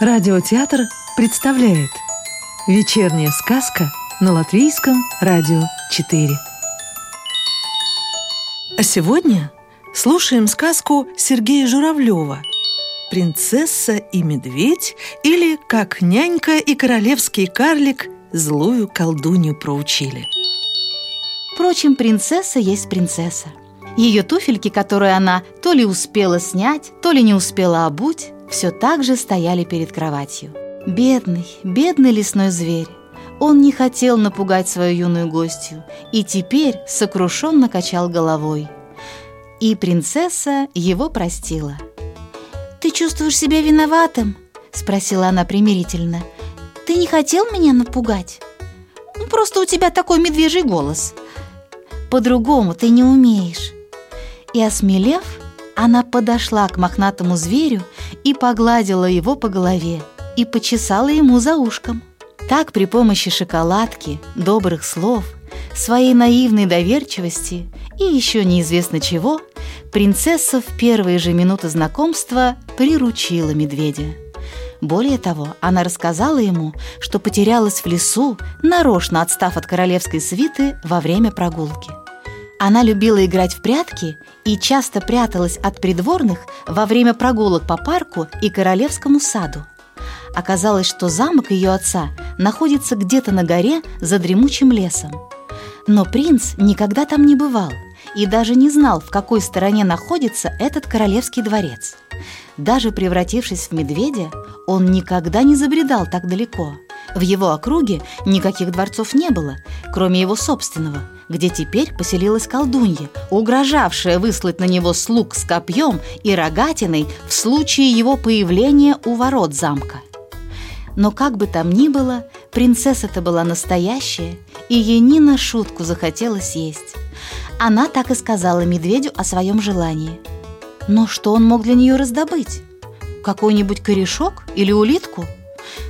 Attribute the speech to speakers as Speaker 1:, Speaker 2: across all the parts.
Speaker 1: Радиотеатр представляет Вечерняя сказка на Латвийском радио 4 А сегодня слушаем сказку Сергея Журавлева «Принцесса и медведь» или «Как нянька и королевский карлик злую колдунью проучили»
Speaker 2: Впрочем, принцесса есть принцесса. Ее туфельки, которые она то ли успела снять, то ли не успела обуть, все так же стояли перед кроватью. Бедный, бедный лесной зверь. Он не хотел напугать свою юную гостью и теперь сокрушенно качал головой. И принцесса его простила. «Ты чувствуешь себя виноватым?» – спросила она примирительно. «Ты не хотел меня напугать? Просто у тебя такой медвежий голос. По-другому ты не умеешь». И осмелев, она подошла к мохнатому зверю и погладила его по голове и почесала ему за ушком. Так при помощи шоколадки, добрых слов, своей наивной доверчивости и еще неизвестно чего, принцесса в первые же минуты знакомства приручила медведя. Более того, она рассказала ему, что потерялась в лесу, нарочно отстав от королевской свиты во время прогулки. Она любила играть в прятки и часто пряталась от придворных во время прогулок по парку и королевскому саду. Оказалось, что замок ее отца находится где-то на горе за дремучим лесом. Но принц никогда там не бывал и даже не знал, в какой стороне находится этот королевский дворец. Даже превратившись в медведя, он никогда не забредал так далеко. В его округе никаких дворцов не было, кроме его собственного – где теперь поселилась колдунья, угрожавшая выслать на него слуг с копьем и рогатиной в случае его появления у ворот замка. Но как бы там ни было, принцесса-то была настоящая, и ей ни на шутку захотелось есть. Она так и сказала медведю о своем желании. Но что он мог для нее раздобыть? Какой-нибудь корешок или улитку –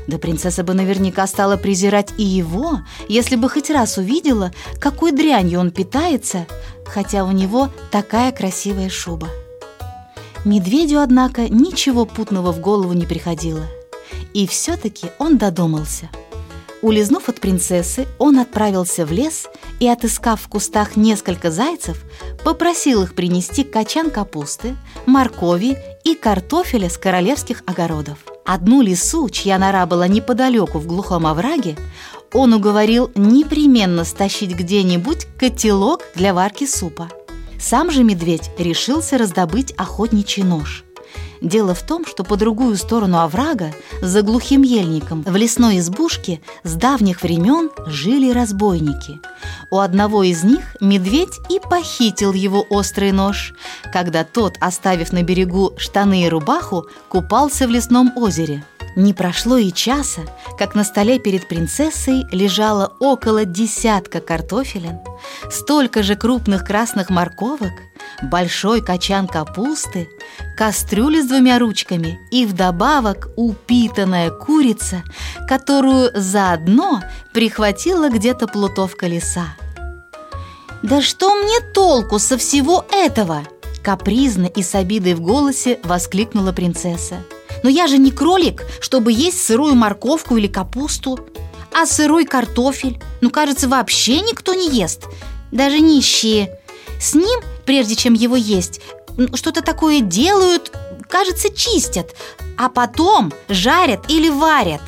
Speaker 2: да принцесса бы наверняка стала презирать и его, если бы хоть раз увидела, какой дрянью он питается, хотя у него такая красивая шуба. Медведю, однако, ничего путного в голову не приходило. И все-таки он додумался. Улизнув от принцессы, он отправился в лес и, отыскав в кустах несколько зайцев, попросил их принести качан капусты, моркови и картофеля с королевских огородов. Одну лису, чья нора была неподалеку в глухом овраге, он уговорил непременно стащить где-нибудь котелок для варки супа. Сам же медведь решился раздобыть охотничий нож. Дело в том, что по другую сторону оврага, за глухим ельником, в лесной избушке с давних времен жили разбойники. У одного из них медведь и похитил его острый нож, когда тот, оставив на берегу штаны и рубаху, купался в лесном озере. Не прошло и часа, как на столе перед принцессой лежало около десятка картофелин, столько же крупных красных морковок, большой качан капусты, кастрюля с двумя ручками и вдобавок упитанная курица, которую заодно прихватила где-то плутовка леса. «Да что мне толку со всего этого?» Капризно и с обидой в голосе воскликнула принцесса. Но я же не кролик, чтобы есть сырую морковку или капусту. А сырой картофель, ну, кажется, вообще никто не ест. Даже нищие. С ним, прежде чем его есть, что-то такое делают, кажется, чистят, а потом жарят или варят.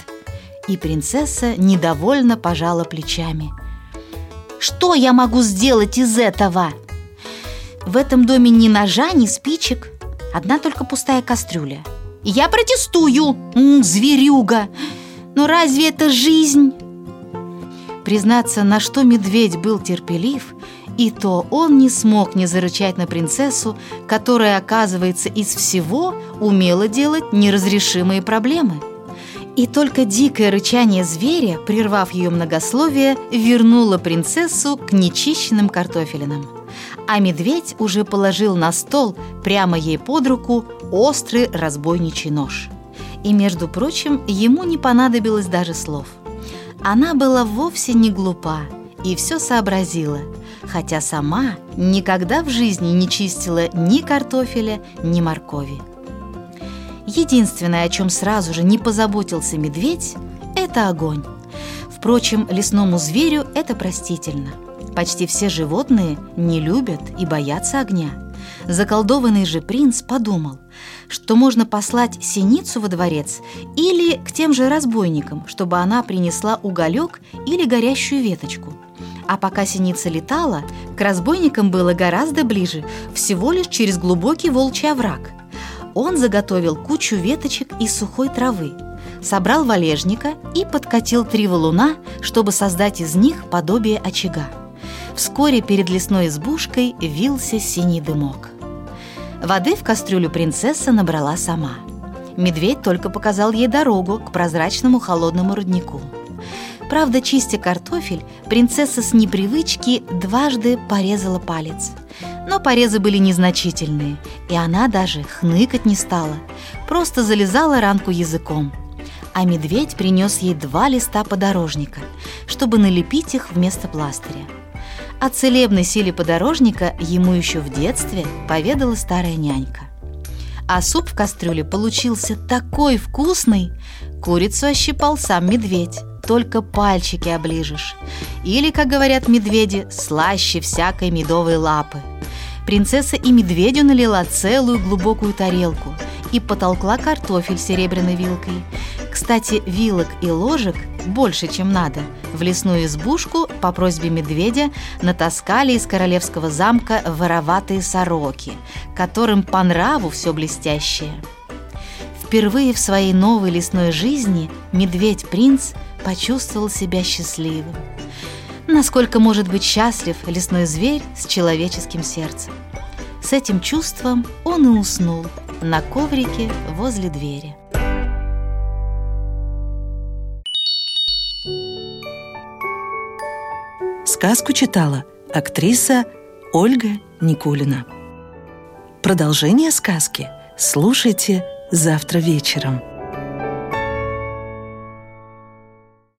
Speaker 2: И принцесса недовольно пожала плечами. Что я могу сделать из этого? В этом доме ни ножа, ни спичек, одна только пустая кастрюля – я протестую, зверюга. Но разве это жизнь? Признаться, на что медведь был терпелив, и то он не смог не зарычать на принцессу, которая, оказывается, из всего умела делать неразрешимые проблемы. И только дикое рычание зверя, прервав ее многословие, вернуло принцессу к нечищенным картофелинам. А медведь уже положил на стол прямо ей под руку острый разбойничий нож. И, между прочим, ему не понадобилось даже слов. Она была вовсе не глупа и все сообразила, хотя сама никогда в жизни не чистила ни картофеля, ни моркови. Единственное, о чем сразу же не позаботился медведь, это огонь. Впрочем, лесному зверю это простительно. Почти все животные не любят и боятся огня. Заколдованный же принц подумал, что можно послать синицу во дворец или к тем же разбойникам, чтобы она принесла уголек или горящую веточку. А пока синица летала, к разбойникам было гораздо ближе, всего лишь через глубокий волчий овраг. Он заготовил кучу веточек и сухой травы, собрал валежника и подкатил три валуна, чтобы создать из них подобие очага. Вскоре перед лесной избушкой вился синий дымок. Воды в кастрюлю принцесса набрала сама. Медведь только показал ей дорогу к прозрачному холодному роднику. Правда, чистя картофель, принцесса с непривычки дважды порезала палец. Но порезы были незначительные, и она даже хныкать не стала, просто залезала ранку языком. А медведь принес ей два листа подорожника, чтобы налепить их вместо пластыря. О целебной силе подорожника ему еще в детстве поведала старая нянька. А суп в кастрюле получился такой вкусный, курицу ощипал сам медведь, только пальчики оближешь. Или, как говорят медведи, слаще всякой медовой лапы. Принцесса и медведю налила целую глубокую тарелку и потолкла картофель серебряной вилкой. Кстати, вилок и ложек больше, чем надо. В лесную избушку по просьбе медведя натаскали из королевского замка вороватые сороки, которым по нраву все блестящее. Впервые в своей новой лесной жизни медведь-принц почувствовал себя счастливым. Насколько может быть счастлив лесной зверь с человеческим сердцем? С этим чувством он и уснул на коврике возле двери.
Speaker 1: Сказку читала актриса Ольга Никулина. Продолжение сказки слушайте завтра вечером.